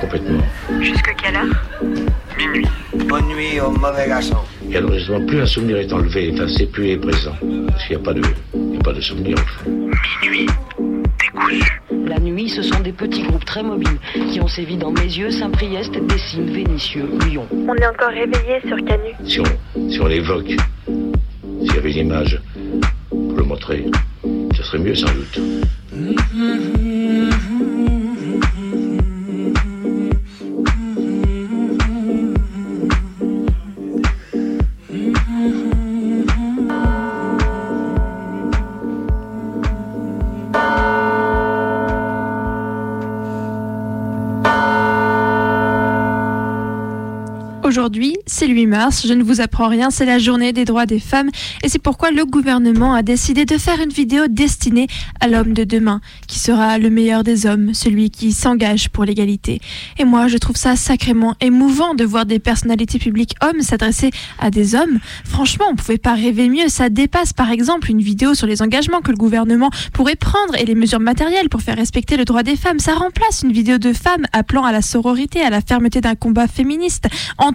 complètement. Jusque quelle heure? Minuit. Bonne nuit au mauvais garçon. Et alors justement, plus un souvenir est enlevé, effacé, plus il est présent. Parce qu'il n'y a pas de, il n'y a pas de souvenir au fond. Minuit. Décousu. La nuit, ce sont des petits groupes très mobiles qui ont sévi dans mes yeux, Saint-Priest, Dessines, Vénitieux, Lyon. On est encore réveillé sur Canu. Si on, si on l'évoque, s'il y avait une image pour le montrer, ce serait mieux sans doute. Aujourd'hui, c'est le 8 mars, je ne vous apprends rien, c'est la journée des droits des femmes et c'est pourquoi le gouvernement a décidé de faire une vidéo destinée à l'homme de demain, qui sera le meilleur des hommes, celui qui s'engage pour l'égalité. Et moi, je trouve ça sacrément émouvant de voir des personnalités publiques hommes s'adresser à des hommes. Franchement, on pouvait pas rêver mieux, ça dépasse par exemple une vidéo sur les engagements que le gouvernement pourrait prendre et les mesures matérielles pour faire respecter le droit des femmes. Ça remplace une vidéo de femmes appelant à la sororité, à la fermeté d'un combat féministe,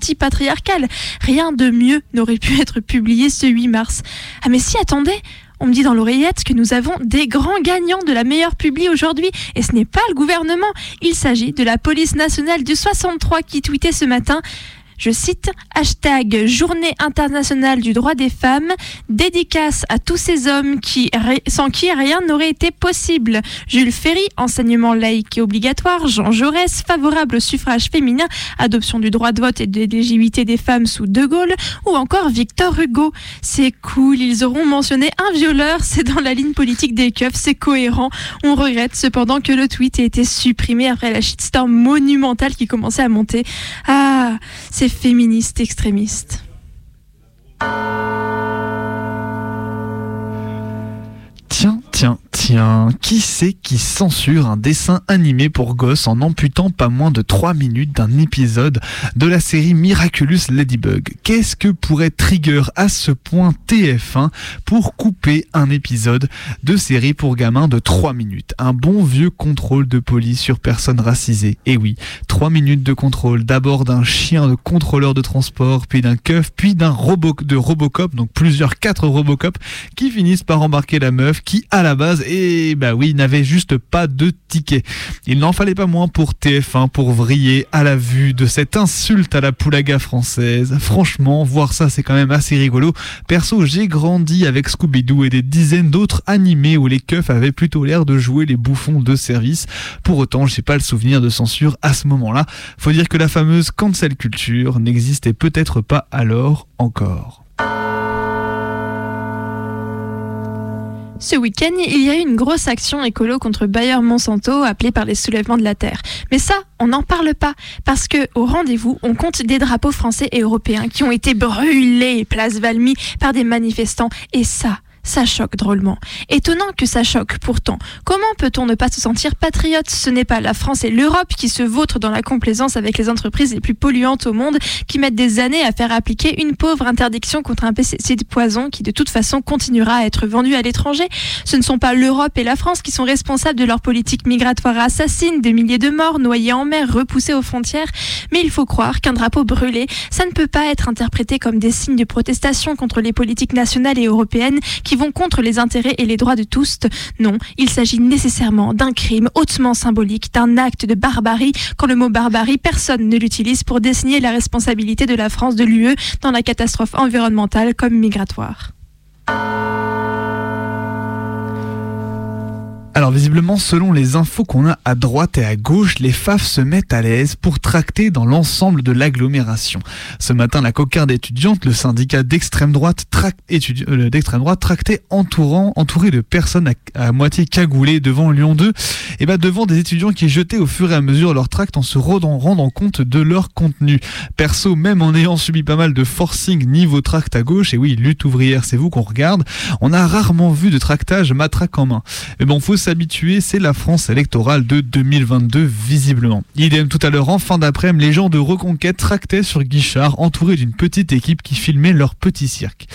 anti-patriarcal. Rien de mieux n'aurait pu être publié ce 8 mars. Ah mais si, attendez on me dit dans l'oreillette que nous avons des grands gagnants de la meilleure publi aujourd'hui. Et ce n'est pas le gouvernement. Il s'agit de la police nationale du 63 qui tweetait ce matin je cite, hashtag Journée internationale du droit des femmes, dédicace à tous ces hommes qui, sans qui rien n'aurait été possible. Jules Ferry, enseignement laïque et obligatoire, Jean Jaurès, favorable au suffrage féminin, adoption du droit de vote et de l'éligibilité des femmes sous De Gaulle, ou encore Victor Hugo. C'est cool, ils auront mentionné un violeur, c'est dans la ligne politique des keufs, c'est cohérent. On regrette cependant que le tweet ait été supprimé après la shitstorm monumentale qui commençait à monter. Ah, c'est féministe extrémiste. Tiens, tiens, qui c'est qui censure un dessin animé pour gosses en amputant pas moins de 3 minutes d'un épisode de la série Miraculous Ladybug? Qu'est-ce que pourrait trigger à ce point TF1 pour couper un épisode de série pour gamins de 3 minutes? Un bon vieux contrôle de police sur personnes racisées. Et oui, 3 minutes de contrôle, d'abord d'un chien de contrôleur de transport, puis d'un keuf, puis d'un robot de Robocop, donc plusieurs quatre Robocop qui finissent par embarquer la meuf qui à la base, et bah oui, n'avait juste pas de ticket. Il n'en fallait pas moins pour TF1 pour vriller à la vue de cette insulte à la poulaga française. Franchement, voir ça c'est quand même assez rigolo. Perso, j'ai grandi avec Scooby-Doo et des dizaines d'autres animés où les keufs avaient plutôt l'air de jouer les bouffons de service. Pour autant, j'ai pas le souvenir de censure à ce moment-là. Faut dire que la fameuse cancel culture n'existait peut-être pas alors encore. Ce week-end, il y a eu une grosse action écolo contre Bayer Monsanto appelée par les soulèvements de la terre. Mais ça, on n'en parle pas parce que au rendez-vous, on compte des drapeaux français et européens qui ont été brûlés place Valmy par des manifestants et ça, ça choque drôlement. Étonnant que ça choque pourtant. Comment peut-on ne pas se sentir patriote? Ce n'est pas la France et l'Europe qui se vautrent dans la complaisance avec les entreprises les plus polluantes au monde qui mettent des années à faire appliquer une pauvre interdiction contre un pesticide poison qui de toute façon continuera à être vendu à l'étranger. Ce ne sont pas l'Europe et la France qui sont responsables de leur politique migratoire assassine, des milliers de morts noyés en mer, repoussés aux frontières. Mais il faut croire qu'un drapeau brûlé, ça ne peut pas être interprété comme des signes de protestation contre les politiques nationales et européennes qui vont contre les intérêts et les droits de tous. Non, il s'agit nécessairement d'un crime hautement symbolique, d'un acte de barbarie, quand le mot barbarie, personne ne l'utilise pour désigner la responsabilité de la France de l'UE dans la catastrophe environnementale comme migratoire. Alors visiblement, selon les infos qu'on a à droite et à gauche, les FAF se mettent à l'aise pour tracter dans l'ensemble de l'agglomération. Ce matin, la cocarde étudiante, le syndicat d'extrême droite, euh, d'extrême droite, tractait entourant, entouré de personnes à, moitié cagoulées devant Lyon 2, et bah devant des étudiants qui jetaient au fur et à mesure leur tract en se rendant, rendant compte de leur contenu. Perso, même en ayant subi pas mal de forcing niveau tract à gauche, et oui, lutte ouvrière, c'est vous qu'on regarde, on a rarement vu de tractage matraque en main. Mais bon, faut tous habitués, c'est la France électorale de 2022 visiblement. Idem tout à l'heure en fin d'après-midi, les gens de Reconquête tractaient sur Guichard entourés d'une petite équipe qui filmait leur petit cirque.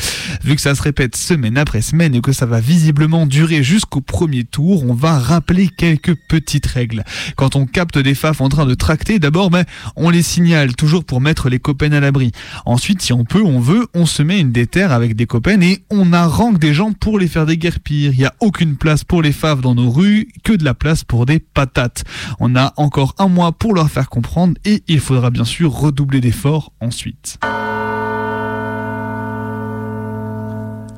Vu que ça se répète semaine après semaine et que ça va visiblement durer jusqu'au premier tour, on va rappeler quelques petites règles. Quand on capte des faf en train de tracter, d'abord ben, on les signale toujours pour mettre les copains à l'abri. Ensuite, si on peut, on veut, on se met une déterre avec des copains et on arrange des gens pour les faire déguerpir. Il n'y a aucune place pour les faves dans nos que de la place pour des patates. On a encore un mois pour leur faire comprendre et il faudra bien sûr redoubler d'efforts ensuite.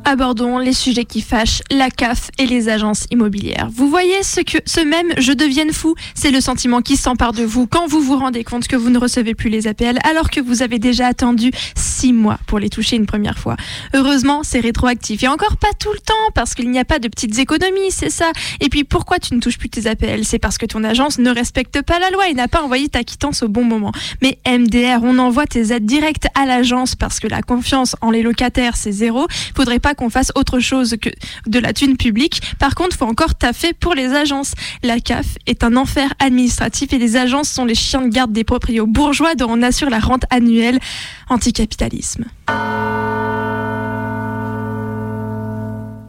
Abordons les sujets qui fâchent la CAF et les agences immobilières. Vous voyez ce que ce même je devienne fou, c'est le sentiment qui s'empare de vous quand vous vous rendez compte que vous ne recevez plus les APL alors que vous avez déjà attendu six mois pour les toucher une première fois. Heureusement, c'est rétroactif et encore pas tout le temps parce qu'il n'y a pas de petites économies, c'est ça. Et puis pourquoi tu ne touches plus tes APL C'est parce que ton agence ne respecte pas la loi et n'a pas envoyé ta quittance au bon moment. Mais MDR, on envoie tes aides directes à l'agence parce que la confiance en les locataires c'est zéro. Faudrait pas qu'on fasse autre chose que de la thune publique. Par contre, faut encore taffer pour les agences. La CAF est un enfer administratif et les agences sont les chiens de garde des proprios bourgeois dont on assure la rente annuelle. Anticapitalisme.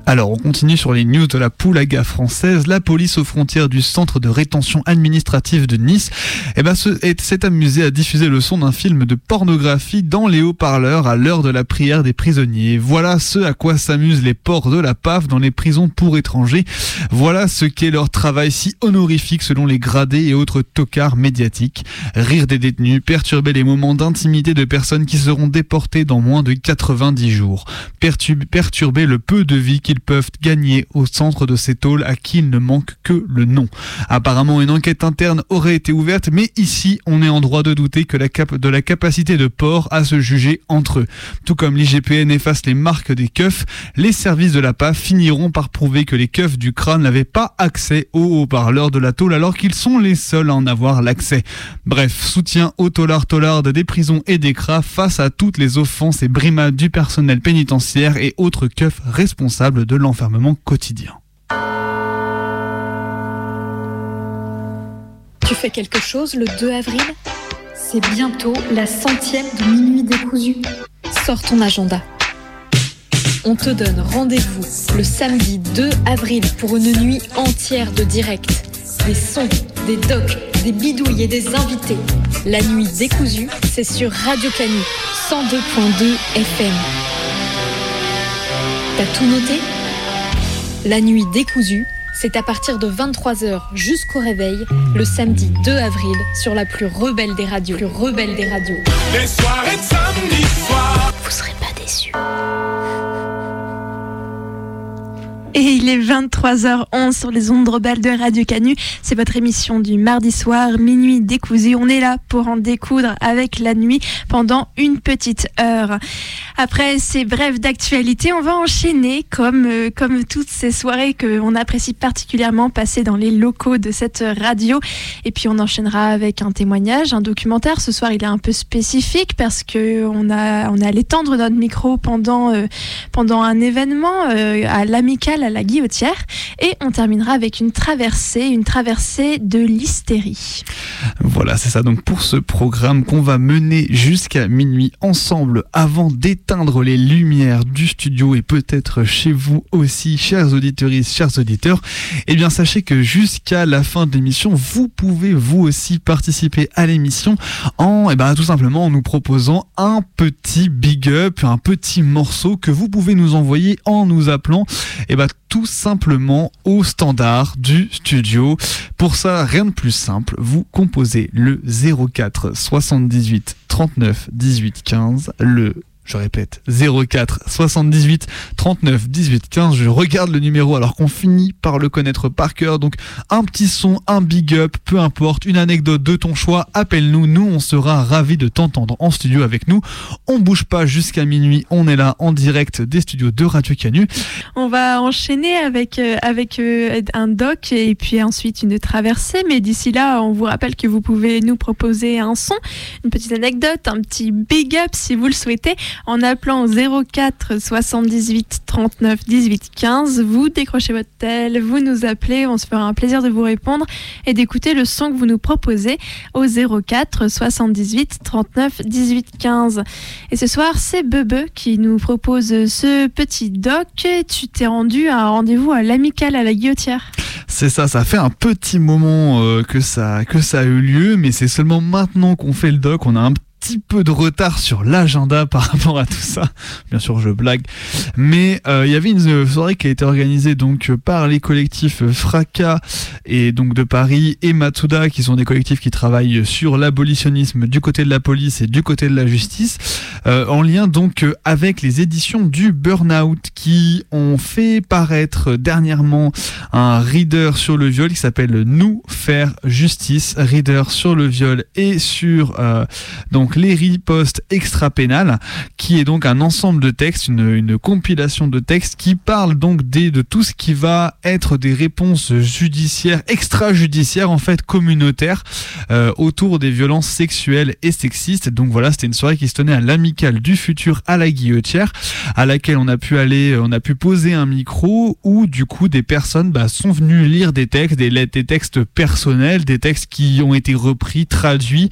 Alors, on continue sur les news de la Poulaga française. La police aux frontières du centre de rétention administrative de Nice eh ben, s'est amusée à diffuser le son d'un film de pornographie dans les haut-parleurs à l'heure de la prière des prisonniers. Voilà ce à quoi s'amusent les porcs de la PAF dans les prisons pour étrangers. Voilà ce qu'est leur travail si honorifique selon les gradés et autres tocards médiatiques. Rire des détenus, perturber les moments d'intimité de personnes qui seront déportées dans moins de 90 jours. Perturber le peu de vie qu'ils peuvent gagner au centre de ces tôles à qui il ne manque que le nom. Apparemment, une enquête interne aurait été ouverte, mais ici, on est en droit de douter que la cap de la capacité de port à se juger entre eux. Tout comme l'IGPN efface les marques des keufs, les services de la PAF finiront par prouver que les keufs du crâne n'avaient pas accès aux haut-parleurs de la tôle alors qu'ils sont les seuls à en avoir l'accès. Bref, soutien au tolard tolarde des prisons et des cras face à toutes les offenses et brimades du personnel pénitentiaire et autres keufs responsables de l'enfermement quotidien. Tu fais quelque chose le 2 avril? C'est bientôt la centième de minuit décousu. Sors ton agenda. On te donne rendez-vous le samedi 2 avril pour une nuit entière de direct. Des sons, des docs, des bidouilles et des invités. La nuit décousue, c'est sur Radio Canu 102.2 FM. T'as tout noté? La nuit décousue, c'est à partir de 23h jusqu'au réveil, le samedi 2 avril, sur la plus rebelle des radios. Plus rebelle des radios. Les soirées de samedi soir. Vous serez pas déçus. Et il est 23h11 sur les ondes rebelles de Radio Canu. C'est votre émission du mardi soir, minuit décousu. On est là pour en découdre avec la nuit pendant une petite heure. Après ces brèves d'actualité, on va enchaîner comme, euh, comme toutes ces soirées qu'on apprécie particulièrement passer dans les locaux de cette radio. Et puis on enchaînera avec un témoignage, un documentaire. Ce soir, il est un peu spécifique parce que on a, est allé tendre notre micro pendant, euh, pendant un événement euh, à l'amicale à la Guillotière. Et on terminera avec une traversée, une traversée de l'hystérie. Voilà, c'est ça. Donc pour ce programme qu'on va mener jusqu'à minuit ensemble avant d'éteindre les lumières du studio et peut-être chez vous aussi, chers auditeurs, chers auditeurs, eh bien sachez que jusqu'à la fin de l'émission, vous pouvez vous aussi participer à l'émission en eh ben, tout simplement en nous proposant un petit big up, un petit morceau que vous pouvez nous envoyer en nous appelant eh ben, tout simplement au standard du studio. Pour ça, rien de plus simple, vous composez le 04 78 39 18 15, le je répète, 04 78 39 18 15. Je regarde le numéro alors qu'on finit par le connaître par cœur. Donc un petit son, un big up, peu importe, une anecdote de ton choix, appelle-nous. Nous, on sera ravis de t'entendre en studio avec nous. On bouge pas jusqu'à minuit. On est là en direct des studios de Radio Canu. On va enchaîner avec, euh, avec euh, un doc et puis ensuite une traversée. Mais d'ici là, on vous rappelle que vous pouvez nous proposer un son, une petite anecdote, un petit big up si vous le souhaitez en appelant au 04 78 39 18 15. Vous décrochez votre tel, vous nous appelez, on se fera un plaisir de vous répondre et d'écouter le son que vous nous proposez au 04 78 39 18 15. Et ce soir, c'est Bebe qui nous propose ce petit doc. Tu t'es rendu à un rendez-vous à l'amicale à la guillotière. C'est ça, ça fait un petit moment euh, que, ça, que ça a eu lieu, mais c'est seulement maintenant qu'on fait le doc. On a un petit peu de retard sur l'agenda par rapport à tout ça. Bien sûr, je blague. Mais euh, il y avait une soirée qui a été organisée donc par les collectifs Fracas et donc de Paris et Matsuda, qui sont des collectifs qui travaillent sur l'abolitionnisme du côté de la police et du côté de la justice, euh, en lien donc avec les éditions du Burnout qui ont fait paraître dernièrement un reader sur le viol qui s'appelle Nous faire justice, reader sur le viol et sur euh, donc les ripostes extra-pénales, qui est donc un ensemble de textes, une, compilation de textes qui parle donc de tout ce qui va être des réponses judiciaires, extrajudiciaires en fait, communautaires, euh, autour des violences sexuelles et sexistes. Donc voilà, c'était une soirée qui se tenait à l'amicale du futur à la guillotière, à laquelle on a pu aller, on a pu poser un micro où du coup des personnes bah, sont venues lire des textes, des, des textes personnels, des textes qui ont été repris, traduits.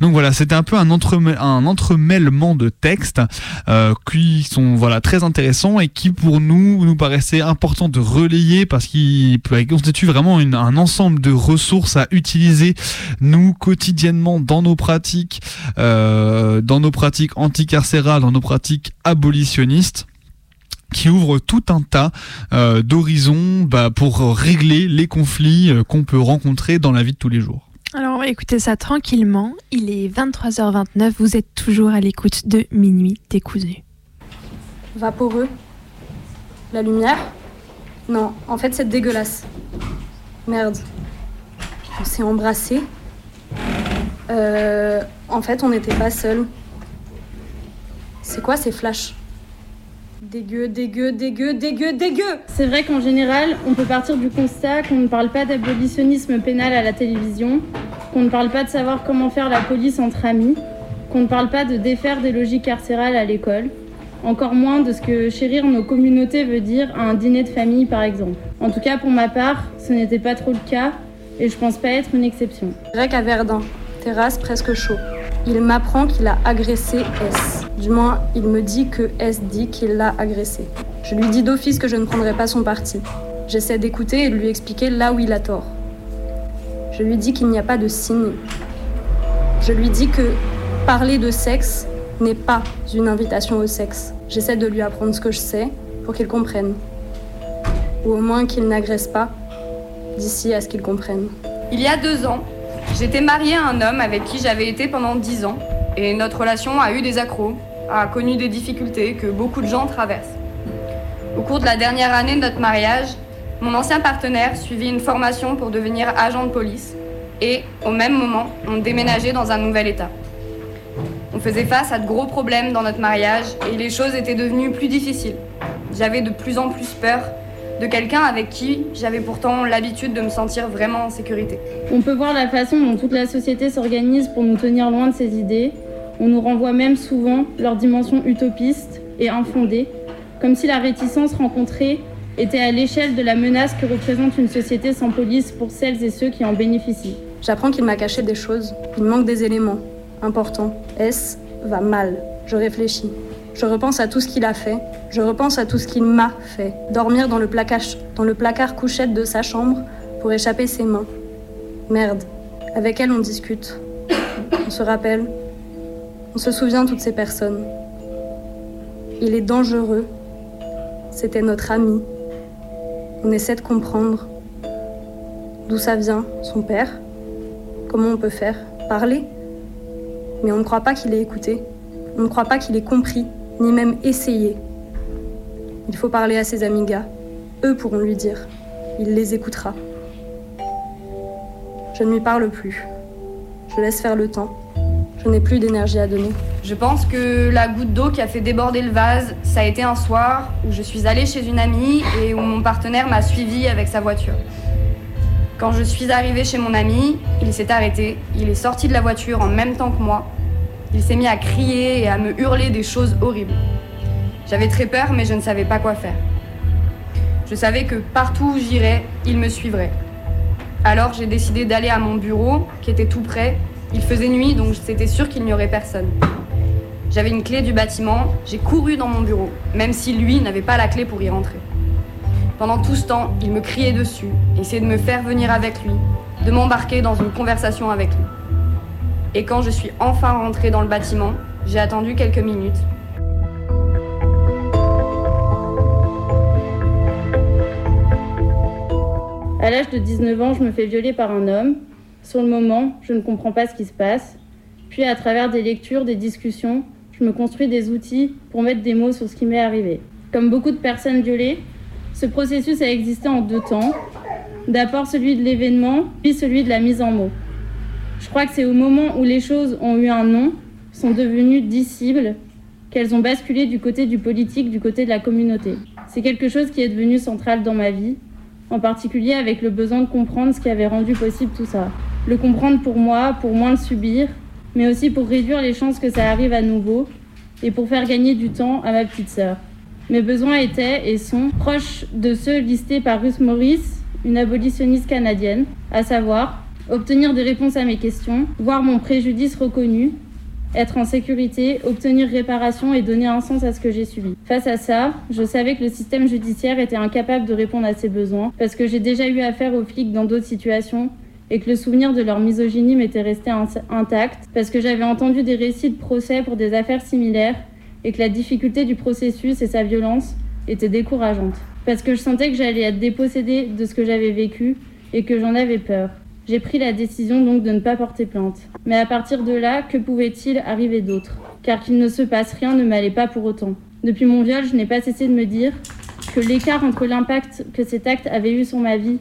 Donc voilà, c'était un peu un, un entremêlement de textes euh, qui sont voilà très intéressants et qui pour nous nous paraissait important de relayer parce qu'ils constituent vraiment un ensemble de ressources à utiliser nous quotidiennement dans nos pratiques, euh, dans nos pratiques anticarcérales, dans nos pratiques abolitionnistes qui ouvre tout un tas euh, d'horizons bah, pour régler les conflits qu'on peut rencontrer dans la vie de tous les jours. Alors, on ça tranquillement. Il est 23h29. Vous êtes toujours à l'écoute de Minuit décousu. Vaporeux. La lumière? Non, en fait, c'est dégueulasse. Merde. On s'est embrassé. Euh, en fait, on n'était pas seuls. C'est quoi ces flashs? Dégueu, dégueu, dégueu, dégueu, dégueu C'est vrai qu'en général, on peut partir du constat qu'on ne parle pas d'abolitionnisme pénal à la télévision, qu'on ne parle pas de savoir comment faire la police entre amis, qu'on ne parle pas de défaire des logiques carcérales à l'école, encore moins de ce que chérir nos communautés veut dire à un dîner de famille par exemple. En tout cas, pour ma part, ce n'était pas trop le cas et je pense pas être une exception. À Verdun, terrasse presque chaud. Il m'apprend qu'il a agressé S. Du moins, il me dit que S dit qu'il l'a agressé. Je lui dis d'office que je ne prendrai pas son parti. J'essaie d'écouter et de lui expliquer là où il a tort. Je lui dis qu'il n'y a pas de signe. Je lui dis que parler de sexe n'est pas une invitation au sexe. J'essaie de lui apprendre ce que je sais pour qu'il comprenne. Ou au moins qu'il n'agresse pas d'ici à ce qu'il comprenne. Il y a deux ans, j'étais mariée à un homme avec qui j'avais été pendant dix ans, et notre relation a eu des accros, a connu des difficultés que beaucoup de gens traversent. Au cours de la dernière année de notre mariage, mon ancien partenaire suivit une formation pour devenir agent de police, et au même moment, on déménageait dans un nouvel état. On faisait face à de gros problèmes dans notre mariage, et les choses étaient devenues plus difficiles. J'avais de plus en plus peur de quelqu'un avec qui j'avais pourtant l'habitude de me sentir vraiment en sécurité. On peut voir la façon dont toute la société s'organise pour nous tenir loin de ces idées. On nous renvoie même souvent leur dimension utopiste et infondée, comme si la réticence rencontrée était à l'échelle de la menace que représente une société sans police pour celles et ceux qui en bénéficient. J'apprends qu'il m'a caché des choses. Il manque des éléments importants. S va mal? Je réfléchis. Je repense à tout ce qu'il a fait. Je repense à tout ce qu'il m'a fait. Dormir dans le, placard, dans le placard couchette de sa chambre pour échapper ses mains. Merde. Avec elle, on discute. On se rappelle. On se souvient toutes ces personnes. Il est dangereux. C'était notre ami. On essaie de comprendre. D'où ça vient, son père? Comment on peut faire? Parler? Mais on ne croit pas qu'il ait écouté. On ne croit pas qu'il ait compris, ni même essayé. Il faut parler à ses amigas. Eux pourront lui dire. Il les écoutera. Je ne lui parle plus. Je laisse faire le temps. Je n'ai plus d'énergie à donner. Je pense que la goutte d'eau qui a fait déborder le vase, ça a été un soir où je suis allée chez une amie et où mon partenaire m'a suivie avec sa voiture. Quand je suis arrivée chez mon ami, il s'est arrêté, il est sorti de la voiture en même temps que moi Il s'est mis à crier et à me hurler des choses horribles. J'avais très peur, mais je ne savais pas quoi faire. Je savais que partout où j'irais, il me suivrait. Alors j'ai décidé d'aller à mon bureau, qui était tout près. Il faisait nuit, donc c'était sûr qu'il n'y aurait personne. J'avais une clé du bâtiment, j'ai couru dans mon bureau, même si lui n'avait pas la clé pour y rentrer. Pendant tout ce temps, il me criait dessus, essayait de me faire venir avec lui, de m'embarquer dans une conversation avec lui. Et quand je suis enfin rentrée dans le bâtiment, j'ai attendu quelques minutes. À l'âge de 19 ans, je me fais violer par un homme. Sur le moment, je ne comprends pas ce qui se passe. Puis, à travers des lectures, des discussions, je me construis des outils pour mettre des mots sur ce qui m'est arrivé. Comme beaucoup de personnes violées, ce processus a existé en deux temps. D'abord celui de l'événement, puis celui de la mise en mots. Je crois que c'est au moment où les choses ont eu un nom, sont devenues dissibles, qu'elles ont basculé du côté du politique, du côté de la communauté. C'est quelque chose qui est devenu central dans ma vie, en particulier avec le besoin de comprendre ce qui avait rendu possible tout ça. Le comprendre pour moi, pour moins le subir, mais aussi pour réduire les chances que ça arrive à nouveau et pour faire gagner du temps à ma petite sœur. Mes besoins étaient et sont proches de ceux listés par Ruth Morris, une abolitionniste canadienne, à savoir obtenir des réponses à mes questions, voir mon préjudice reconnu, être en sécurité, obtenir réparation et donner un sens à ce que j'ai subi. Face à ça, je savais que le système judiciaire était incapable de répondre à ces besoins parce que j'ai déjà eu affaire aux flics dans d'autres situations et que le souvenir de leur misogynie m'était resté intact parce que j'avais entendu des récits de procès pour des affaires similaires et que la difficulté du processus et sa violence étaient décourageantes. Parce que je sentais que j'allais être dépossédée de ce que j'avais vécu et que j'en avais peur. J'ai pris la décision donc de ne pas porter plainte. Mais à partir de là, que pouvait-il arriver d'autre Car qu'il ne se passe rien ne m'allait pas pour autant. Depuis mon viol, je n'ai pas cessé de me dire que l'écart entre l'impact que cet acte avait eu sur ma vie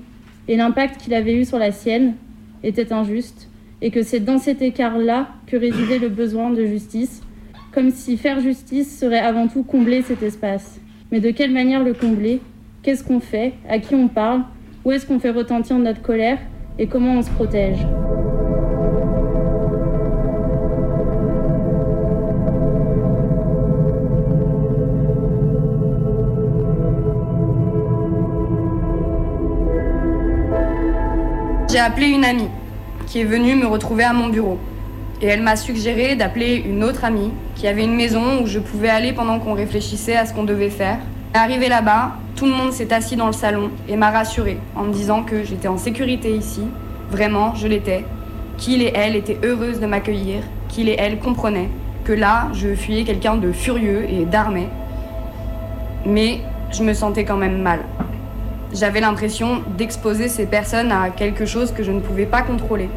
et l'impact qu'il avait eu sur la sienne était injuste, et que c'est dans cet écart-là que résidait le besoin de justice, comme si faire justice serait avant tout combler cet espace. Mais de quelle manière le combler? Qu'est-ce qu'on fait? À qui on parle? Où est-ce qu'on fait retentir notre colère? Et comment on se protège? Appelé une amie qui est venue me retrouver à mon bureau. Et elle m'a suggéré d'appeler une autre amie qui avait une maison où je pouvais aller pendant qu'on réfléchissait à ce qu'on devait faire. Arrivé là-bas, tout le monde s'est assis dans le salon et m'a rassuré en me disant que j'étais en sécurité ici. Vraiment, je l'étais. Qu'il et elle étaient heureuses de m'accueillir, qu'il et elle comprenaient que là, je fuyais quelqu'un de furieux et d'armé. Mais je me sentais quand même mal. J'avais l'impression d'exposer ces personnes à quelque chose que je ne pouvais pas contrôler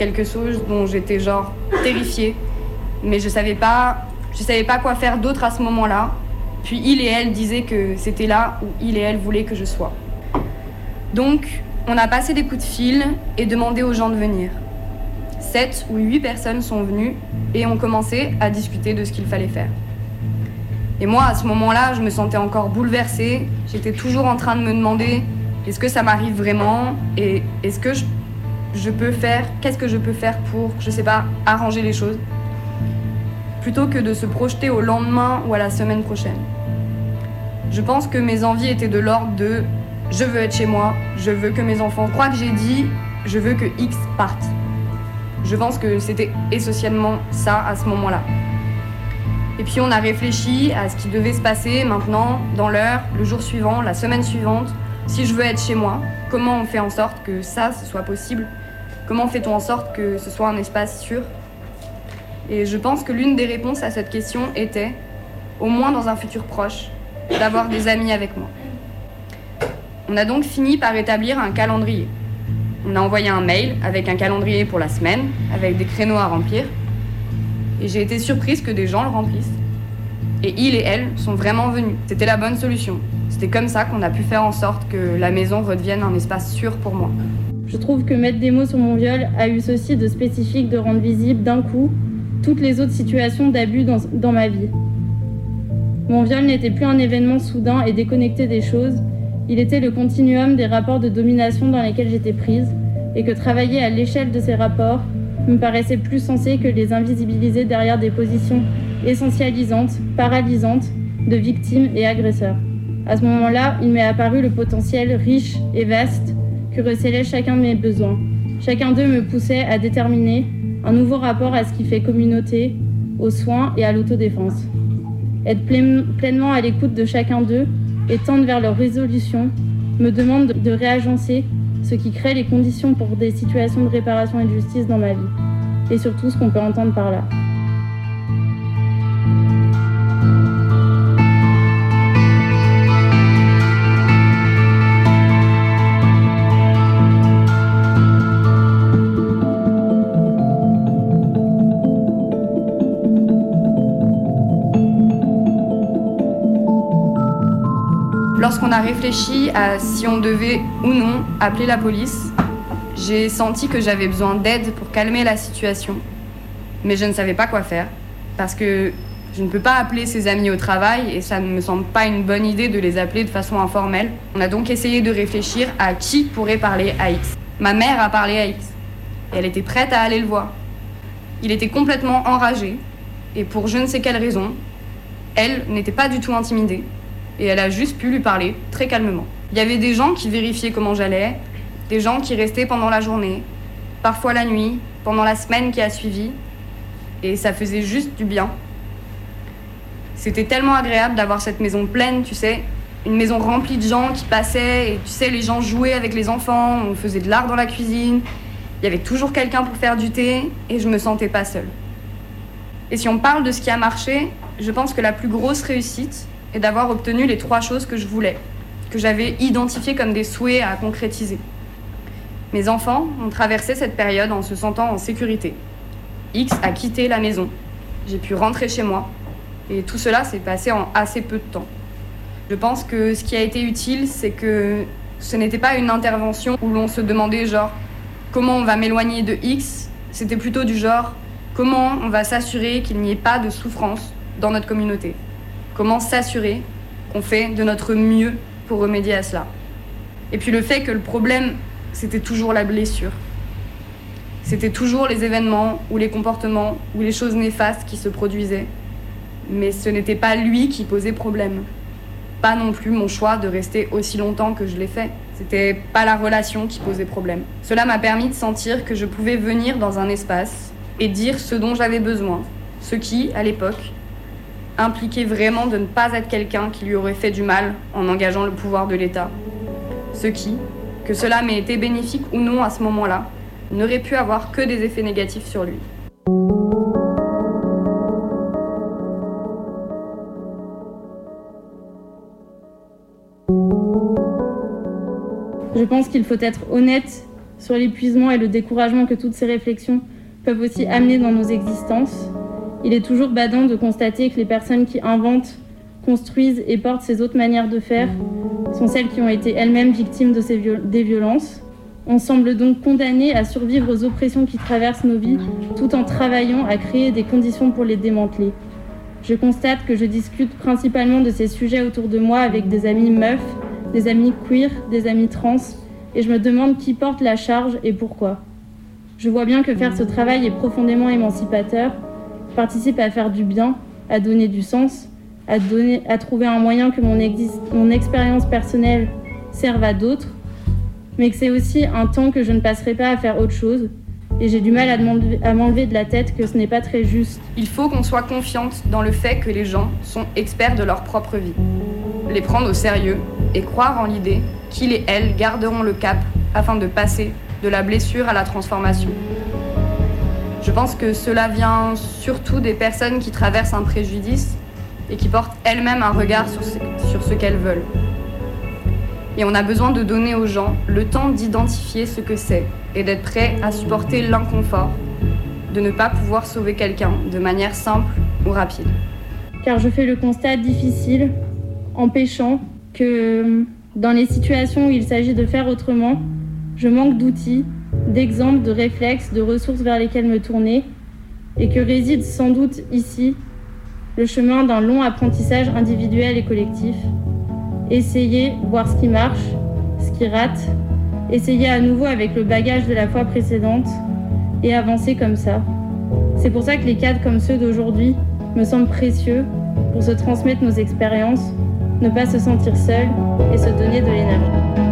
quelque chose dont j'étais genre terrifiée. Mais je savais pas, je savais pas quoi faire d'autre à ce moment-là. Puis il et elle disaient que c'était là où il et elle voulaient que je sois. Donc, on a passé des coups de fil et demandé aux gens de venir. Sept ou huit personnes sont venues et ont commencé à discuter de ce qu'il fallait faire. Et moi, à ce moment-là, je me sentais encore bouleversée. J'étais toujours en train de me demander est-ce que ça m'arrive vraiment? Et est-ce que je peux faire, qu'est-ce que je peux faire pour, je sais pas, arranger les choses, plutôt que de se projeter au lendemain ou à la semaine prochaine. Je pense que mes envies étaient de l'ordre de je veux être chez moi, je veux que mes enfants croient que j'ai dit, je veux que X parte. Je pense que c'était essentiellement ça à ce moment-là. Et puis on a réfléchi à ce qui devait se passer maintenant, dans l'heure, le jour suivant, la semaine suivante, si je veux être chez moi, comment on fait en sorte que ça, ce soit possible? Comment fait-on en sorte que ce soit un espace sûr? Et je pense que l'une des réponses à cette question était, au moins dans un futur proche, d'avoir des amis avec moi. On a donc fini par établir un calendrier. On a envoyé un mail avec un calendrier pour la semaine, avec des créneaux à remplir. Et j'ai été surprise que des gens le remplissent. Et il et elle sont vraiment venus. C'était la bonne solution. C'était comme ça qu'on a pu faire en sorte que la maison redevienne un espace sûr pour moi. Je trouve que mettre des mots sur mon viol a eu ceci de spécifique de rendre visible d'un coup toutes les autres situations d'abus dans, dans ma vie. Mon viol n'était plus un événement soudain et déconnecté des choses, il était le continuum des rapports de domination dans lesquels j'étais prise, et que travailler à l'échelle de ces rapports me paraissait plus sensé que les invisibiliser derrière des positions essentialisantes, paralysantes de victimes et agresseurs. À ce moment-là, il m'est apparu le potentiel riche et vaste que recelait chacun de mes besoins. Chacun d'eux me poussait à déterminer un nouveau rapport à ce qui fait communauté, aux soins et à l'autodéfense. Être pleinement à l'écoute de chacun d'eux et tendre vers leur résolution me demande de réagencer ce qui crée les conditions pour des situations de réparation et de justice dans ma vie. Et surtout ce qu'on peut entendre par là. Lorsqu'on a réfléchi à si on devait ou non appeler la police, j'ai senti que j'avais besoin d'aide pour calmer la situation. Mais je ne savais pas quoi faire, parce que je ne peux pas appeler ses amis au travail et ça ne me semble pas une bonne idée de les appeler de façon informelle. On a donc essayé de réfléchir à qui pourrait parler à X. Ma mère a parlé à X et elle était prête à aller le voir. Il était complètement enragé et pour je ne sais quelle raison, elle n'était pas du tout intimidée et elle a juste pu lui parler très calmement. Il y avait des gens qui vérifiaient comment j'allais, des gens qui restaient pendant la journée, parfois la nuit, pendant la semaine qui a suivi, et ça faisait juste du bien. C'était tellement agréable d'avoir cette maison pleine, tu sais, une maison remplie de gens qui passaient, et tu sais, les gens jouaient avec les enfants, on faisait de l'art dans la cuisine, il y avait toujours quelqu'un pour faire du thé, et je me sentais pas seule. Et si on parle de ce qui a marché, je pense que la plus grosse réussite, et d'avoir obtenu les trois choses que je voulais, que j'avais identifiées comme des souhaits à concrétiser. Mes enfants ont traversé cette période en se sentant en sécurité. X a quitté la maison. J'ai pu rentrer chez moi. Et tout cela s'est passé en assez peu de temps. Je pense que ce qui a été utile, c'est que ce n'était pas une intervention où l'on se demandait genre comment on va m'éloigner de X? C'était plutôt du genre comment on va s'assurer qu'il n'y ait pas de souffrance dans notre communauté? Comment s'assurer qu'on fait de notre mieux pour remédier à cela Et puis le fait que le problème, c'était toujours la blessure. C'était toujours les événements ou les comportements ou les choses néfastes qui se produisaient. Mais ce n'était pas lui qui posait problème. Pas non plus mon choix de rester aussi longtemps que je l'ai fait. C'était pas la relation qui posait problème. Cela m'a permis de sentir que je pouvais venir dans un espace et dire ce dont j'avais besoin. Ce qui, à l'époque, impliquait vraiment de ne pas être quelqu'un qui lui aurait fait du mal en engageant le pouvoir de l'État. Ce qui, que cela m'ait été bénéfique ou non à ce moment-là, n'aurait pu avoir que des effets négatifs sur lui. Je pense qu'il faut être honnête sur l'épuisement et le découragement que toutes ces réflexions peuvent aussi amener dans nos existences il est toujours badant de constater que les personnes qui inventent, construisent et portent ces autres manières de faire sont celles qui ont été elles-mêmes victimes de ces des violences. On semble donc condamné à survivre aux oppressions qui traversent nos vies tout en travaillant à créer des conditions pour les démanteler. Je constate que je discute principalement de ces sujets autour de moi avec des amis meufs, des amis queer, des amis trans, et je me demande qui porte la charge et pourquoi. Je vois bien que faire ce travail est profondément émancipateur, participe à faire du bien, à donner du sens, à, à trouver un moyen que mon, mon expérience personnelle serve à d'autres, mais que c'est aussi un temps que je ne passerai pas à faire autre chose. Et j'ai du mal à m'enlever de la tête que ce n'est pas très juste. Il faut qu'on soit confiante dans le fait que les gens sont experts de leur propre vie. Les prendre au sérieux et croire en l'idée qu'ils et elles garderont le cap afin de passer de la blessure à la transformation. Je pense que cela vient surtout des personnes qui traversent un préjudice et qui portent elles-mêmes un regard sur ce, sur ce qu'elles veulent. Et on a besoin de donner aux gens le temps d'identifier ce que c'est et d'être prêt à supporter l'inconfort de ne pas pouvoir sauver quelqu'un de manière simple ou rapide. Car je fais le constat difficile, empêchant, que dans les situations où il s'agit de faire autrement, je manque d'outils d'exemples, de réflexes, de ressources vers lesquelles me tourner, et que réside sans doute ici le chemin d'un long apprentissage individuel et collectif. Essayer, voir ce qui marche, ce qui rate, essayer à nouveau avec le bagage de la fois précédente, et avancer comme ça. C'est pour ça que les cadres comme ceux d'aujourd'hui me semblent précieux pour se transmettre nos expériences, ne pas se sentir seul et se donner de l'énergie.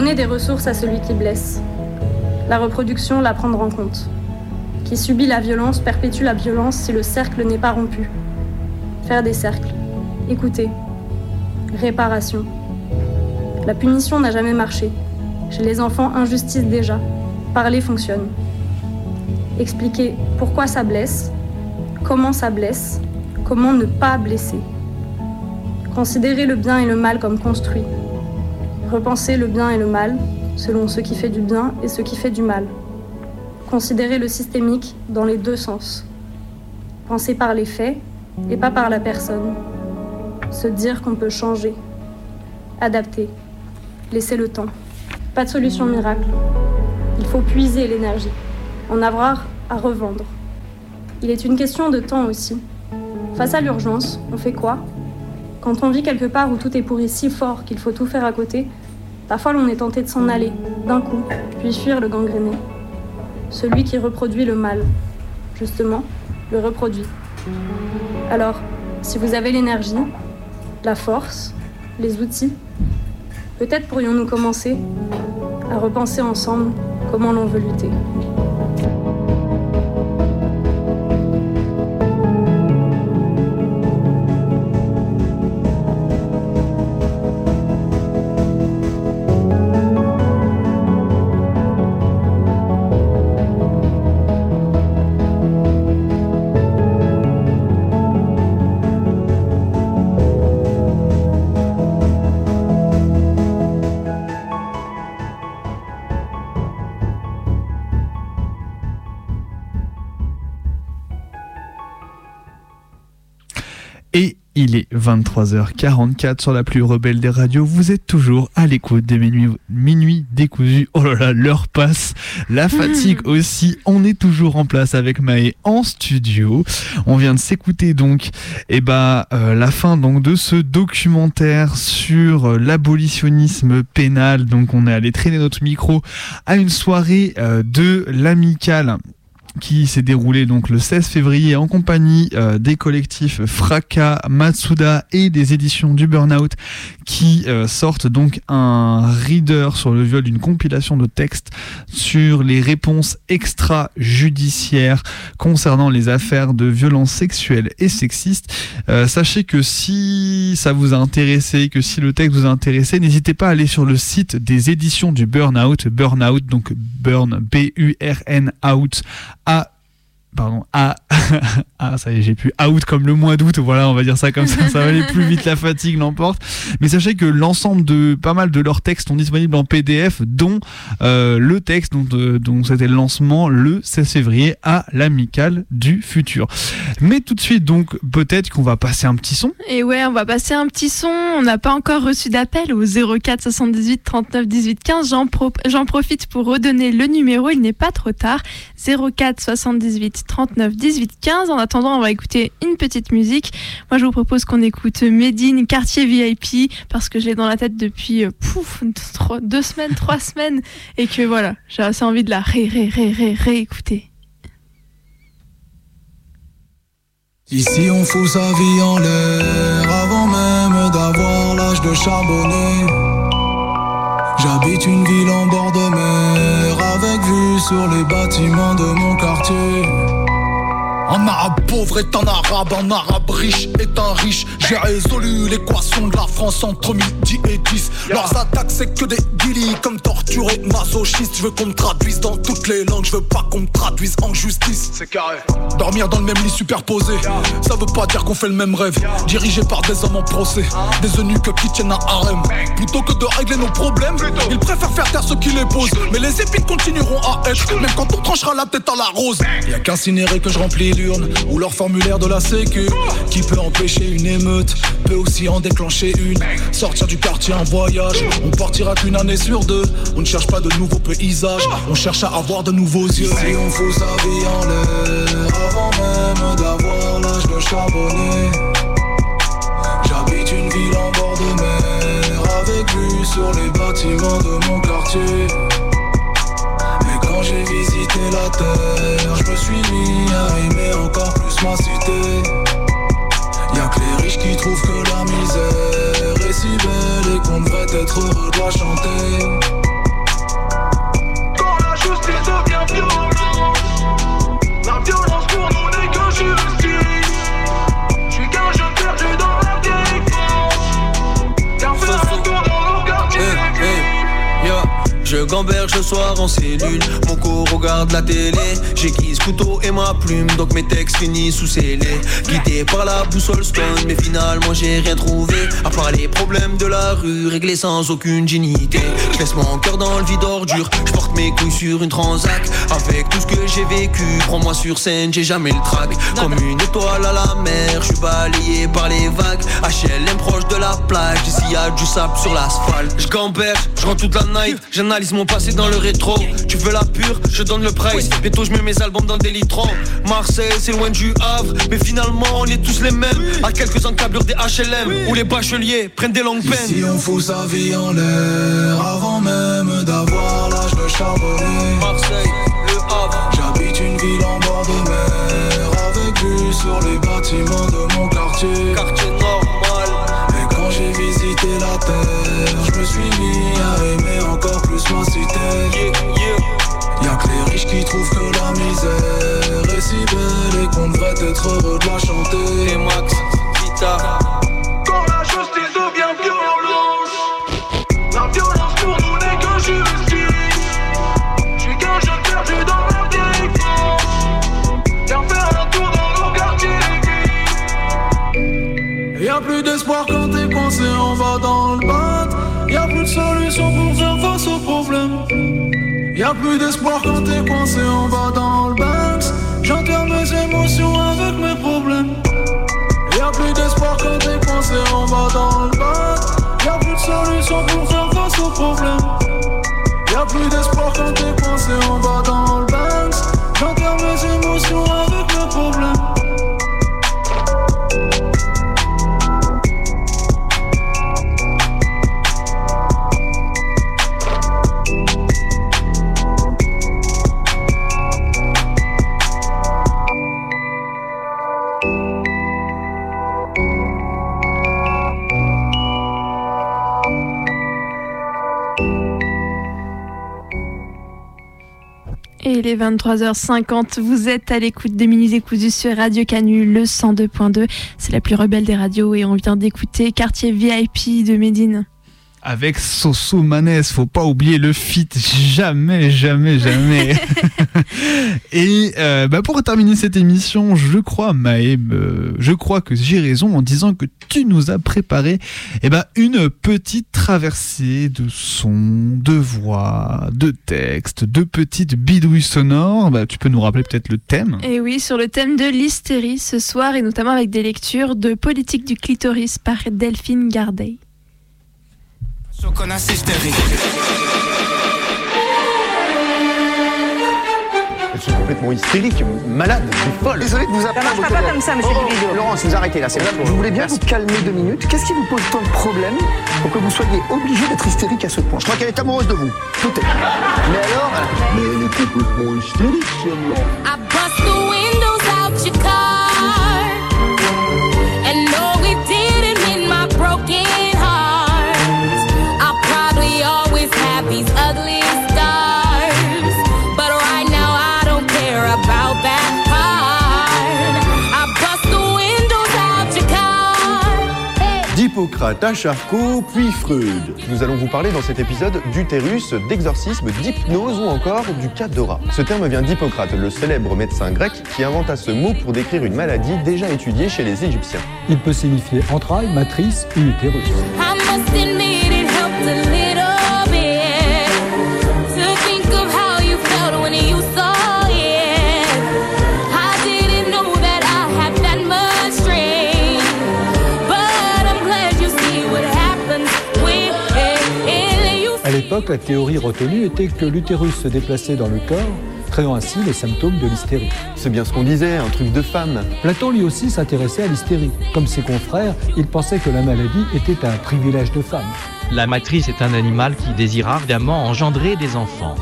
Donner des ressources à celui qui blesse. La reproduction, la prendre en compte. Qui subit la violence perpétue la violence si le cercle n'est pas rompu. Faire des cercles. Écouter. Réparation. La punition n'a jamais marché. Chez les enfants, injustice déjà. Parler fonctionne. Expliquer pourquoi ça blesse, comment ça blesse, comment ne pas blesser. Considérer le bien et le mal comme construit. Repenser le bien et le mal selon ce qui fait du bien et ce qui fait du mal. Considérer le systémique dans les deux sens. Penser par les faits et pas par la personne. Se dire qu'on peut changer. Adapter. Laisser le temps. Pas de solution miracle. Il faut puiser l'énergie. En avoir à revendre. Il est une question de temps aussi. Face à l'urgence, on fait quoi? Quand on vit quelque part où tout est pourri si fort qu'il faut tout faire à côté, parfois l'on est tenté de s'en aller, d'un coup, puis fuir le gangréné. Celui qui reproduit le mal, justement, le reproduit. Alors, si vous avez l'énergie, la force, les outils, peut-être pourrions-nous commencer à repenser ensemble comment l'on veut lutter. Il est 23h44 sur la plus rebelle des radios. Vous êtes toujours à l'écoute des minuit, minuit décousus. Oh là là, l'heure passe. La fatigue aussi. On est toujours en place avec Maë en studio. On vient de s'écouter donc, eh ben, euh, la fin donc de ce documentaire sur l'abolitionnisme pénal. Donc, on est allé traîner notre micro à une soirée euh, de l'amicale qui s'est déroulé donc le 16 février en compagnie euh, des collectifs Fraka, Matsuda et des éditions du Burnout qui euh, sortent donc un reader sur le viol d'une compilation de textes sur les réponses extrajudiciaires concernant les affaires de violences sexuelles et sexistes. Euh, sachez que si ça vous a intéressé, que si le texte vous a intéressé, n'hésitez pas à aller sur le site des éditions du Burnout, Burnout donc Burn B U R N out à pardon à ah ça y est j'ai plus out comme le mois d'août voilà on va dire ça comme ça ça va aller plus vite la fatigue l'emporte mais sachez que l'ensemble de pas mal de leurs textes sont disponibles en PDF dont euh, le texte dont, euh, dont c'était le lancement le 16 février à l'amicale du futur mais tout de suite donc peut-être qu'on va passer un petit son Et ouais, on va passer un petit son. On n'a pas encore reçu d'appel au 04 78 39 18 15. J'en pro- j'en profite pour redonner le numéro. Il n'est pas trop tard. 04 78 39 18 15. En attendant, on va écouter une petite musique. Moi, je vous propose qu'on écoute Medine Quartier VIP parce que je l'ai dans la tête depuis trois- deux semaines, trois semaines et que voilà, j'ai assez envie de la ré, ré, ré, ré, réécouter. Ici on fout sa vie en l'air avant même d'avoir l'âge de charbonner. J'habite une ville en bord de mer avec vue sur les bâtiments de mon quartier. Un arabe pauvre est un arabe, un arabe riche est un riche. J'ai résolu l'équation de la France entre midi et 10. Leurs attaques, c'est que des guillis comme torturés masochistes. Je veux qu'on me traduise dans toutes les langues, je veux pas qu'on me traduise en justice. C'est carré. Dormir dans le même lit superposé, ça veut pas dire qu'on fait le même rêve. Dirigé par des hommes en procès, des eunuques qui tiennent un harem. Plutôt que de régler nos problèmes, ils préfèrent faire taire ceux qui les posent. Mais les épines continueront à être, même quand on tranchera la tête à la rose. Y'a qu'incinéré que je remplis ou leur formulaire de la sécu. Qui peut empêcher une émeute, peut aussi en déclencher une. Sortir du quartier en voyage, on partira qu'une année sur deux. On ne cherche pas de nouveaux paysages, on cherche à avoir de nouveaux yeux. Ici on fout sa vie en l'air, avant même d'avoir l'âge de charbonner. Ma cité. Gamberge le soir en cellule, mon co regarde la télé. J'aiguise couteau et ma plume, donc mes textes finissent sous scellés. Guidé par la boussole stone, mais finalement j'ai rien trouvé. À part les problèmes de la rue, réglés sans aucune dignité. Je laisse mon cœur dans le vide ordure, je porte mes couilles sur une transac. Avec tout ce que j'ai vécu, prends-moi sur scène, j'ai jamais le trac. Comme une étoile à la mer, je suis balayé par les vagues. HLM proche de la plage, ici y a du sable sur l'asphalte. Je je rends toute la night, j'analyse mon passé dans le rétro. Tu veux la pure, je donne le price. Bientôt je mets mes albums dans des litrons. Marseille, c'est loin du Havre, mais finalement on est tous les mêmes. À quelques encablures des HLM, où les bacheliers prennent des longues peines. Ici on fout sa vie en l'air avant même d'avoir l'âge de charbonner. Marseille, le Havre. J'habite une ville en bord de mer avec vue sur les bâtiments de mon quartier. Quand j'ai visité la terre, je me suis mis à aimer encore plus ma cité. Y'a que les riches qui trouvent que la misère est si belle et qu'on devrait être heureux de la chanter. Et Max, guitare. Y'a plus d'espoir quand t'es coincé en bas dans le Banks. J'enterre mes émotions avec mes problèmes. Y'a plus d'espoir quand t'es coincé en bas dans le bat. Y'a plus de solution pour faire face aux problèmes. Y'a plus d'espoir quand t'es coincé en bas dans le Banks. J'enterre mes émotions avec mes problèmes. 23h50, vous êtes à l'écoute des Minus Décousus sur Radio Canu, le 102.2. C'est la plus rebelle des radios et on vient d'écouter Quartier VIP de Médine. Avec Soso Manes, faut pas oublier le feat, jamais, jamais, jamais. Et euh, bah pour terminer cette émission, je crois, Maëm, euh, je crois que j'ai raison en disant que tu nous as préparé eh ben, une petite traversée de sons, de voix, de textes, de petites bidouilles sonores. Bah, tu peux nous rappeler peut-être le thème? Et oui, sur le thème de l'hystérie ce soir et notamment avec des lectures de Politique du clitoris par Delphine Gardet. Elles sont complètement hystériques, malades, des folles. Désolé de vous appeler. Ça marchera pas comme ça, monsieur oh, Laurence, vous arrêtez là, c'est bon. Je voulais bien vous calmer deux minutes. Qu'est-ce qui vous pose tant de problèmes pour que vous soyez obligé d'être hystérique à ce point? Je crois qu'elle est amoureuse de vous. Peut-être. Mais alors Mais elle est complètement hystérique, celle-là. I bust the windows out your car. And no, it didn't mean my broken D'Hippocrate à Charcot, puis Freud. Nous allons vous parler dans cet épisode d'utérus, d'exorcisme, d'hypnose ou encore du cas Dora. Ce terme vient d'Hippocrate, le célèbre médecin grec qui inventa ce mot pour décrire une maladie déjà étudiée chez les Égyptiens. Il peut signifier entraille, matrice ou utérus. L'époque, la théorie retenue était que l'utérus se déplaçait dans le corps, créant ainsi les symptômes de l'hystérie. C'est bien ce qu'on disait, un truc de femme. Platon lui aussi s'intéressait à l'hystérie. Comme ses confrères, il pensait que la maladie était un privilège de femme. La matrice est un animal qui désire ardemment engendrer des enfants.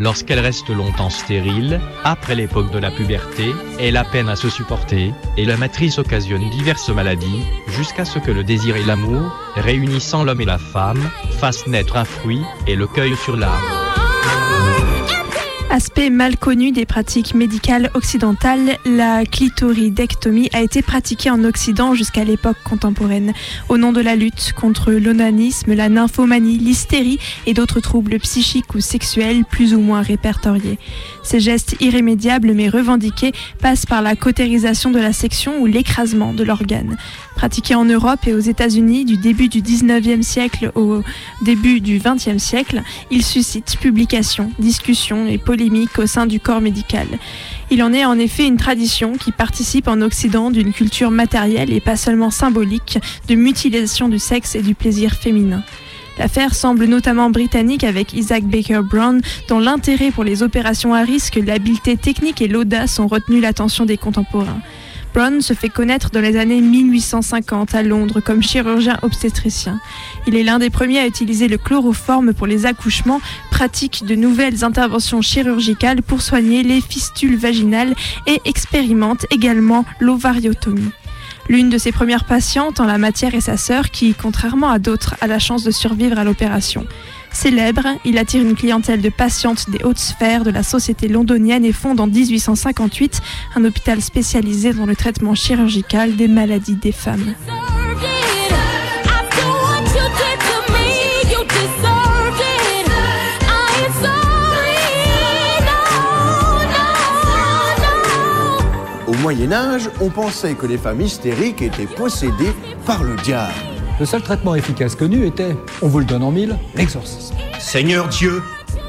Lorsqu'elle reste longtemps stérile, après l'époque de la puberté, elle a peine à se supporter et la matrice occasionne diverses maladies jusqu'à ce que le désir et l'amour, réunissant l'homme et la femme, fassent naître un fruit et le cueillent sur l'arbre. Aspect mal connu des pratiques médicales occidentales, la clitoridectomie a été pratiquée en Occident jusqu'à l'époque contemporaine, au nom de la lutte contre l'onanisme, la nymphomanie, l'hystérie et d'autres troubles psychiques ou sexuels plus ou moins répertoriés. Ces gestes irrémédiables mais revendiqués passent par la cautérisation de la section ou l'écrasement de l'organe. Pratiqués en Europe et aux États-Unis du début du 19e siècle au début du 20e siècle, ils suscitent publications, discussions et polémiques au sein du corps médical. Il en est en effet une tradition qui participe en Occident d'une culture matérielle et pas seulement symbolique de mutilation du sexe et du plaisir féminin. L'affaire semble notamment britannique avec Isaac Baker Brown, dont l'intérêt pour les opérations à risque, l'habileté technique et l'audace ont retenu l'attention des contemporains. Brown se fait connaître dans les années 1850 à Londres comme chirurgien obstétricien. Il est l'un des premiers à utiliser le chloroforme pour les accouchements, pratique de nouvelles interventions chirurgicales pour soigner les fistules vaginales et expérimente également l'ovariotomie. L'une de ses premières patientes en la matière est sa sœur qui, contrairement à d'autres, a la chance de survivre à l'opération. Célèbre, il attire une clientèle de patientes des hautes sphères de la société londonienne et fonde en 1858 un hôpital spécialisé dans le traitement chirurgical des maladies des femmes. Au Moyen Âge, on pensait que les femmes hystériques étaient possédées par le diable. Le seul traitement efficace connu était, on vous le donne en mille, l'exorcisme. Seigneur Dieu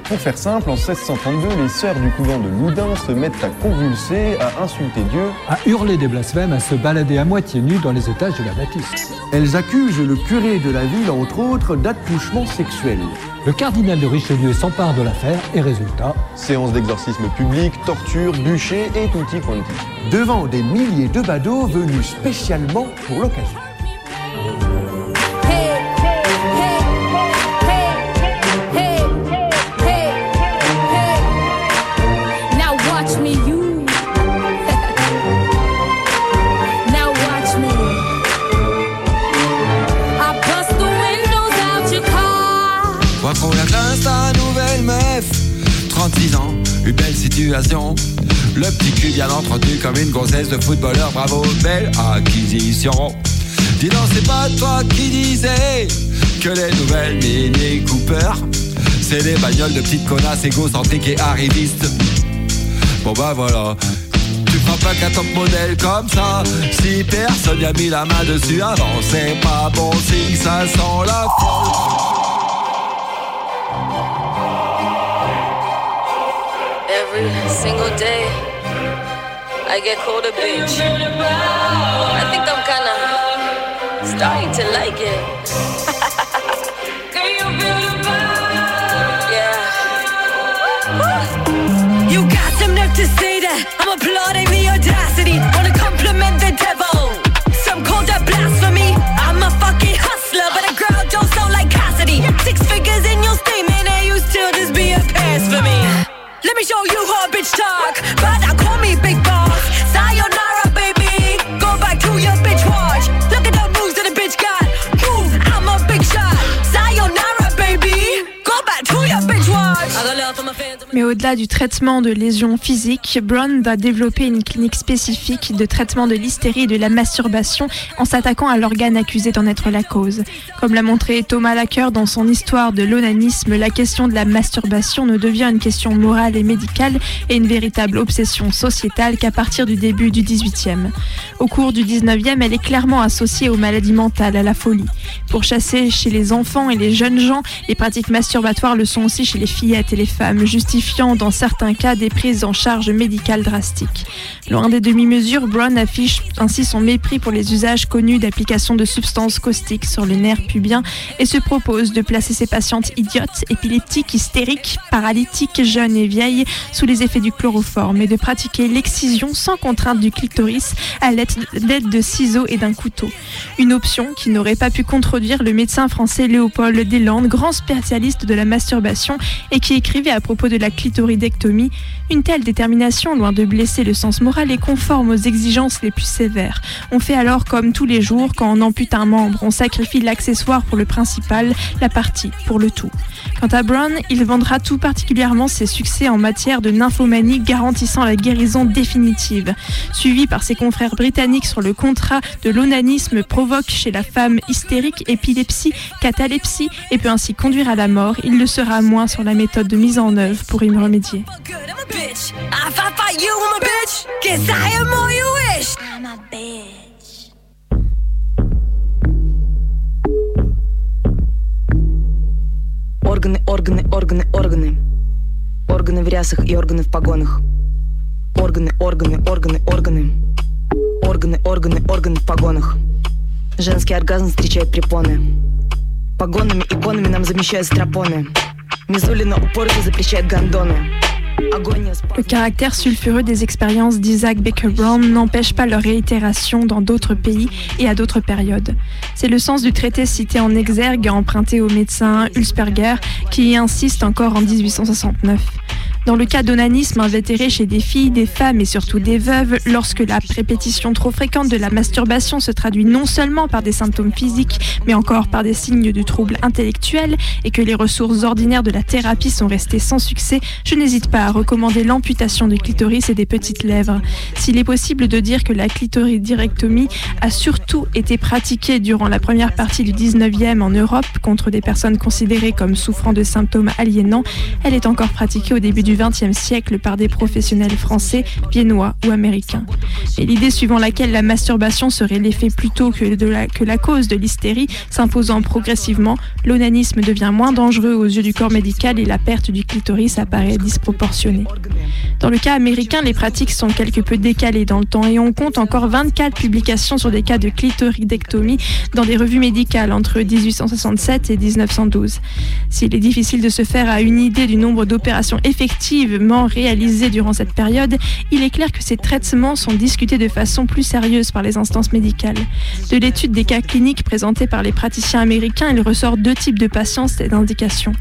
Pour faire simple, en 1632, les sœurs du couvent de Loudun se mettent à convulser, à insulter Dieu. À hurler des blasphèmes, à se balader à moitié nues dans les étages de la bâtisse. Elles accusent le curé de la ville, entre autres, d'attouchement sexuel. Le cardinal de Richelieu s'empare de l'affaire et résultat. Séance d'exorcisme public, torture, bûcher et tutti quanti. Devant des milliers de badauds venus spécialement pour l'occasion. Comme une grossesse de footballeur. Bravo, belle acquisition. Dis donc c'est pas toi qui disais Que les nouvelles Mini Cooper C'est des bagnoles de petites connasses égocentriques et arrivistes. Bon bah voilà. Tu feras pas qu'un top modèle comme ça Si personne n'y a mis la main dessus avant C'est pas bon signe, ça sent la folle. Every single day, I get called a bitch. I think I'm kinda starting to like it. You got some nerve to say that. I'm applauding the audacity. Wanna compliment the devil. Some call that blasphemy. I'm a fucking hustler, but a girl don't sound like Cassidy. Six figures in your statement, and you still just be a pass for me. Let me show you how a bitch talk. But now call me big boss. I'm a fan. Mais au-delà du traitement de lésions physiques, Brown va développer une clinique spécifique de traitement de l'hystérie et de la masturbation en s'attaquant à l'organe accusé d'en être la cause. Comme l'a montré Thomas Lacker dans son histoire de l'onanisme, la question de la masturbation ne devient une question morale et médicale et une véritable obsession sociétale qu'à partir du début du 18e. Au cours du 19e, elle est clairement associée aux maladies mentales, à la folie. Pour chasser chez les enfants et les jeunes gens, les pratiques masturbatoires le sont aussi chez les fillettes et les femmes, dans certains cas des prises en charge médicales drastiques. Loin des demi-mesures, Brown affiche ainsi son mépris pour les usages connus d'application de substances caustiques sur les nerfs pubiens et se propose de placer ses patientes idiotes, épileptiques, hystériques, paralytiques, jeunes et vieilles sous les effets du chloroforme et de pratiquer l'excision sans contrainte du clitoris à l'aide de ciseaux et d'un couteau. Une option qui n'aurait pas pu contredire le médecin français Léopold Deslandes, grand spécialiste de la masturbation et qui écrivait à propos de la clitoridectomie, une telle détermination, loin de blesser le sens moral, est conforme aux exigences les plus sévères. On fait alors comme tous les jours, quand on ampute un membre, on sacrifie l'accessoire pour le principal, la partie pour le tout. Quant à Brown, il vendra tout particulièrement ses succès en matière de nymphomanie garantissant la guérison définitive. Suivi par ses confrères britanniques sur le contrat de l'onanisme provoque chez la femme hystérique, épilepsie, catalepsie et peut ainsi conduire à la mort, il le sera moins sur la méthode de mise en œuvre pour y remédier. Bitch. If I fight you, I'm a bitch. Guess I am all you wish. I'm a bitch. Органы, органы, органы, органы. Органы в рясах и органы в погонах. Органы, органы, органы, органы. Органы, органы, органы в погонах. Женский оргазм встречает препоны. Погонами, иконами нам замещают стропоны. Мизулина упорно запрещает гондоны. Le caractère sulfureux des expériences d'Isaac Baker Brown n'empêche pas leur réitération dans d'autres pays et à d'autres périodes. C'est le sens du traité cité en exergue emprunté au médecin Ulsperger qui y insiste encore en 1869. Dans le cas d'onanisme invétéré chez des filles, des femmes et surtout des veuves, lorsque la répétition trop fréquente de la masturbation se traduit non seulement par des symptômes physiques, mais encore par des signes de troubles intellectuels et que les ressources ordinaires de la thérapie sont restées sans succès, je n'hésite pas à recommander l'amputation du clitoris et des petites lèvres. S'il est possible de dire que la clitoridirectomie a surtout été pratiquée durant la première partie du 19e en Europe contre des personnes considérées comme souffrant de symptômes aliénants, elle est encore pratiquée au début du XXe siècle par des professionnels français, viennois ou américains. Et l'idée suivant laquelle la masturbation serait l'effet plutôt que, de la, que la cause de l'hystérie s'imposant progressivement, l'onanisme devient moins dangereux aux yeux du corps médical et la perte du clitoris apparaît disproportionnée. Dans le cas américain, les pratiques sont quelque peu décalées dans le temps et on compte encore 24 publications sur des cas de clitoridectomie dans des revues médicales entre 1867 et 1912. S'il est difficile de se faire à une idée du nombre d'opérations réalisées durant cette période, il est clair que ces traitements sont discutés de façon plus sérieuse par les instances médicales. De l'étude des cas cliniques présentés par les praticiens américains, il ressort deux types de patients et d'indications.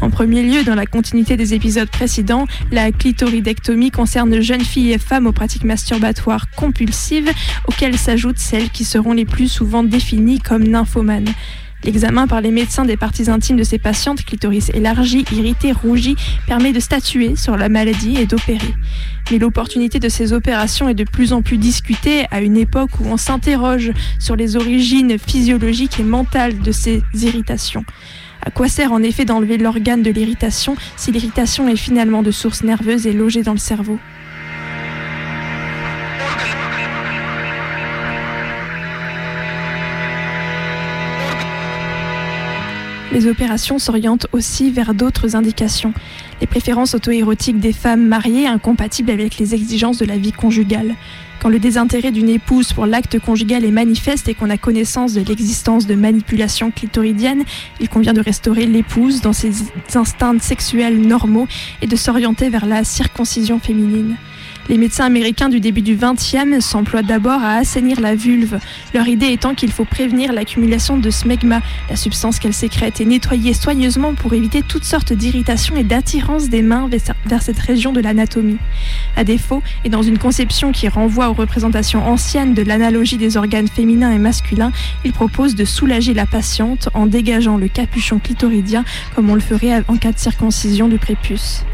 En premier lieu, dans la continuité des épisodes précédents, la clitoridectomie concerne jeunes filles et femmes aux pratiques masturbatoires compulsives, auxquelles s'ajoutent celles qui seront les plus souvent définies comme nymphomanes. L'examen par les médecins des parties intimes de ces patientes, clitoris élargi, irrité, rougi, permet de statuer sur la maladie et d'opérer. Mais l'opportunité de ces opérations est de plus en plus discutée à une époque où on s'interroge sur les origines physiologiques et mentales de ces irritations. À quoi sert en effet d'enlever l'organe de l'irritation si l'irritation est finalement de source nerveuse et logée dans le cerveau? Les opérations s'orientent aussi vers d'autres indications. Les préférences auto-érotiques des femmes mariées incompatibles avec les exigences de la vie conjugale. Quand le désintérêt d'une épouse pour l'acte conjugal est manifeste et qu'on a connaissance de l'existence de manipulations clitoridiennes, il convient de restaurer l'épouse dans ses instincts sexuels normaux et de s'orienter vers la circoncision féminine. Les médecins américains du début du XXe s'emploient d'abord à assainir la vulve, leur idée étant qu'il faut prévenir l'accumulation de smegma, la substance qu'elle sécrète, et nettoyer soigneusement pour éviter toutes sortes d'irritations et d'attirance des mains vers cette région de l'anatomie. À défaut, et dans une conception qui renvoie aux représentations anciennes de l'analogie des organes féminins et masculins, il propose de soulager la patiente en dégageant le capuchon clitoridien comme on le ferait en cas de circoncision du prépuce.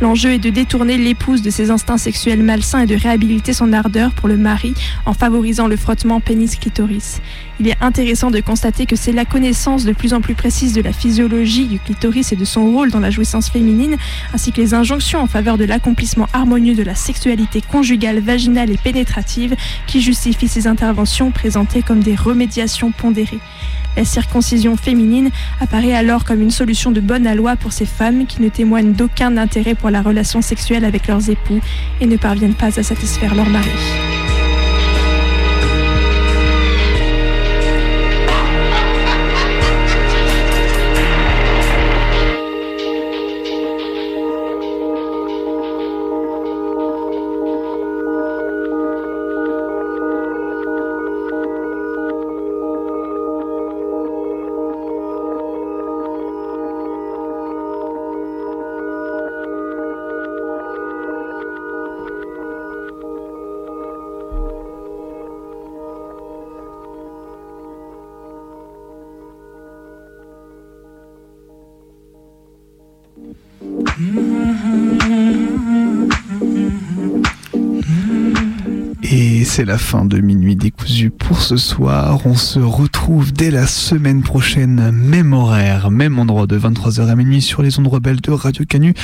L'enjeu est de détourner l'épouse de ses instincts sexuels malsains et de réhabiliter son ardeur pour le mari en favorisant le frottement pénis-clitoris. Il est intéressant de constater que c'est la connaissance de plus en plus précise de la physiologie du clitoris et de son rôle dans la jouissance féminine, ainsi que les injonctions en faveur de l'accomplissement harmonieux de la sexualité conjugale, vaginale et pénétrative qui justifient ces interventions présentées comme des remédiations pondérées. La circoncision féminine apparaît alors comme une solution de bonne aloi pour ces femmes qui ne témoignent d'aucun intérêt pour la relation sexuelle avec leurs époux et ne parviennent pas à satisfaire leur mari. C'est la fin de Minuit décousu pour ce soir. On se retrouve dès la semaine prochaine, même horaire, même endroit de 23h à minuit sur les ondes rebelles de Radio Canu.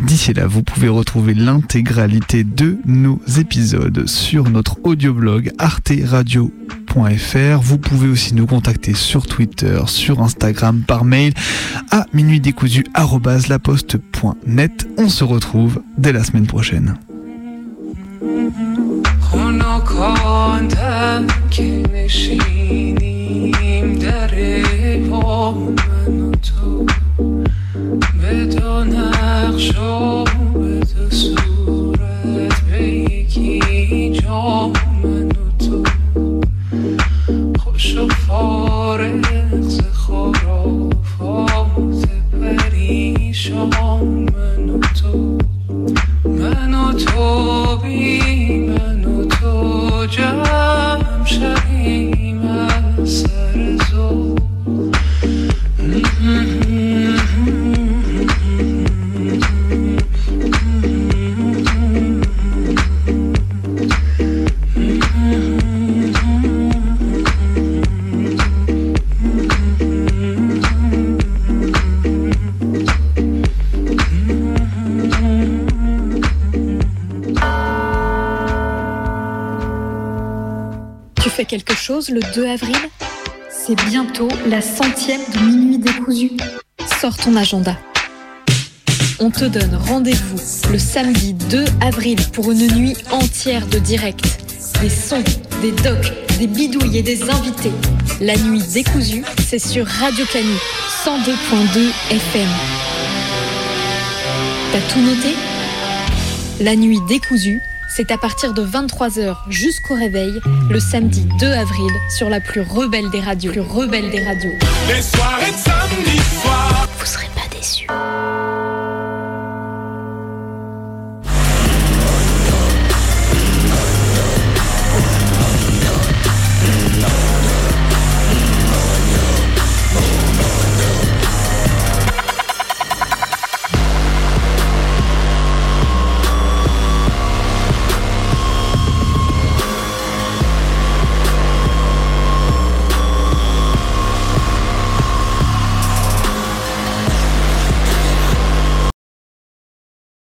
D'ici là, vous pouvez retrouver l'intégralité de nos épisodes sur notre audioblog arteradio.fr. Vous pouvez aussi nous contacter sur Twitter, sur Instagram, par mail à minuitdécousu@laposte.net. On se retrouve dès la semaine prochaine. خنکاندم که نشینیم در با من و تو به دو نقش و به دو صورت به یکی جا. من و تو خوش و فارغ ز خرافات پریشان. من و تو من و تو بی quelque chose le 2 avril C'est bientôt la centième de Minuit décousu. Sors ton agenda. On te donne rendez-vous le samedi 2 avril pour une nuit entière de direct. Des sons, des docs, des bidouilles et des invités. La nuit décousue, c'est sur Radio Canu 102.2 FM. T'as tout noté? La nuit décousue, c'est à partir de 23h jusqu'au réveil, le samedi 2 avril, sur la plus rebelle des radios. Les soirées de